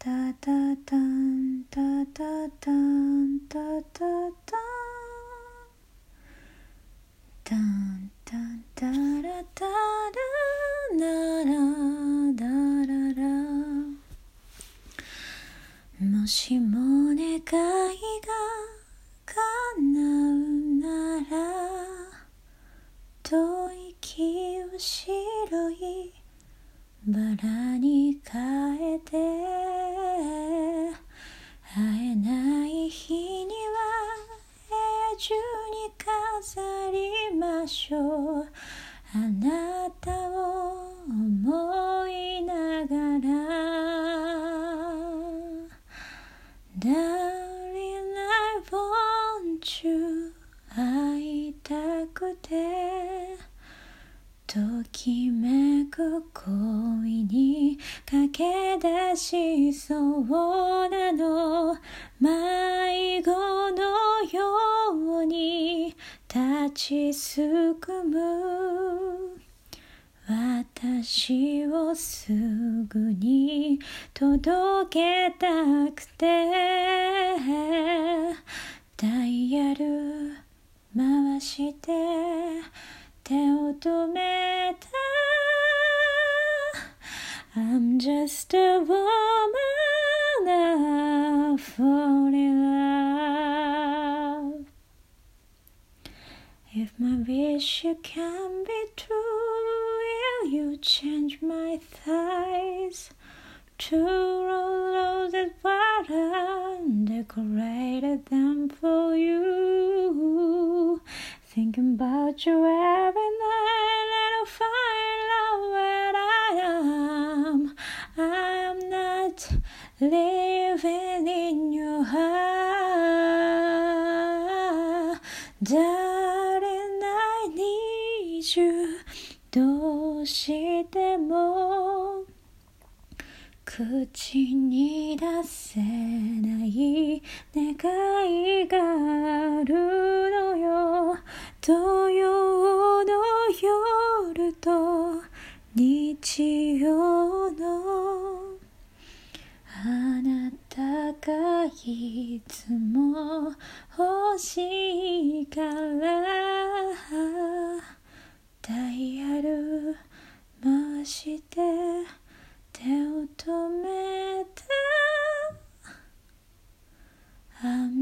タタタンタタタンタタタンタンタンタラタラララダララもしも願いが叶うなら遠い木を白いバラに変えて飾りましょう。あなたを思いながら Darling I want you 会いたくてときめく恋に駆け出しそうなの。迷子のちすくむ。私をすぐに届けたくて。ダイヤル回して。手を止めた。I'm just a woman I If my wish can be true Will you change my thighs To roses but I decorated them for you? Thinking about you every night and I'll find where I am. I'm not living in your heart どうしても口に出せない願いがあるのよ。土曜の夜と日曜のあなたがいつも欲し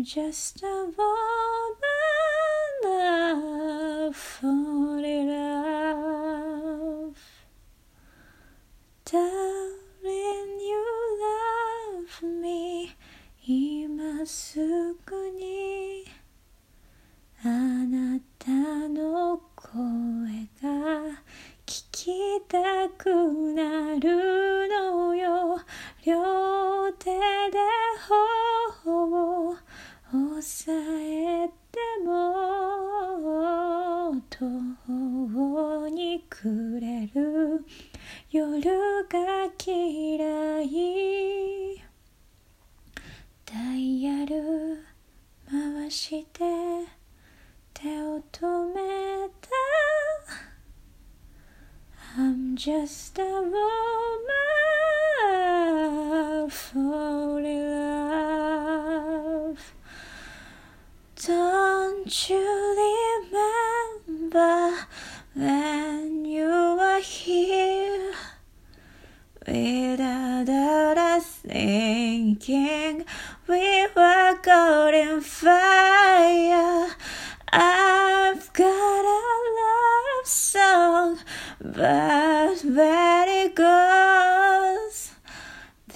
just a woman fall in love Darling you love me 今すぐにあなたの声が聞きたくなるのよ両手で押さえても途方に暮れる夜が嫌いダイヤル回して手を止めた。I'm just a woman Don't you remember when you were here? Without us thinking we were in fire. I've got a love song but when it goes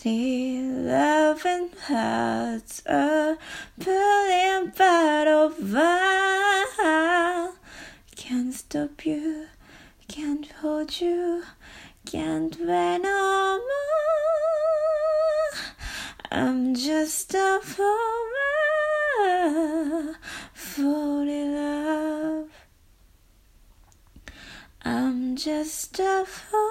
the loving hearts are pulling part of fire can't stop you can't hold you can't wait no more. I'm just a fall in love. I'm just a fool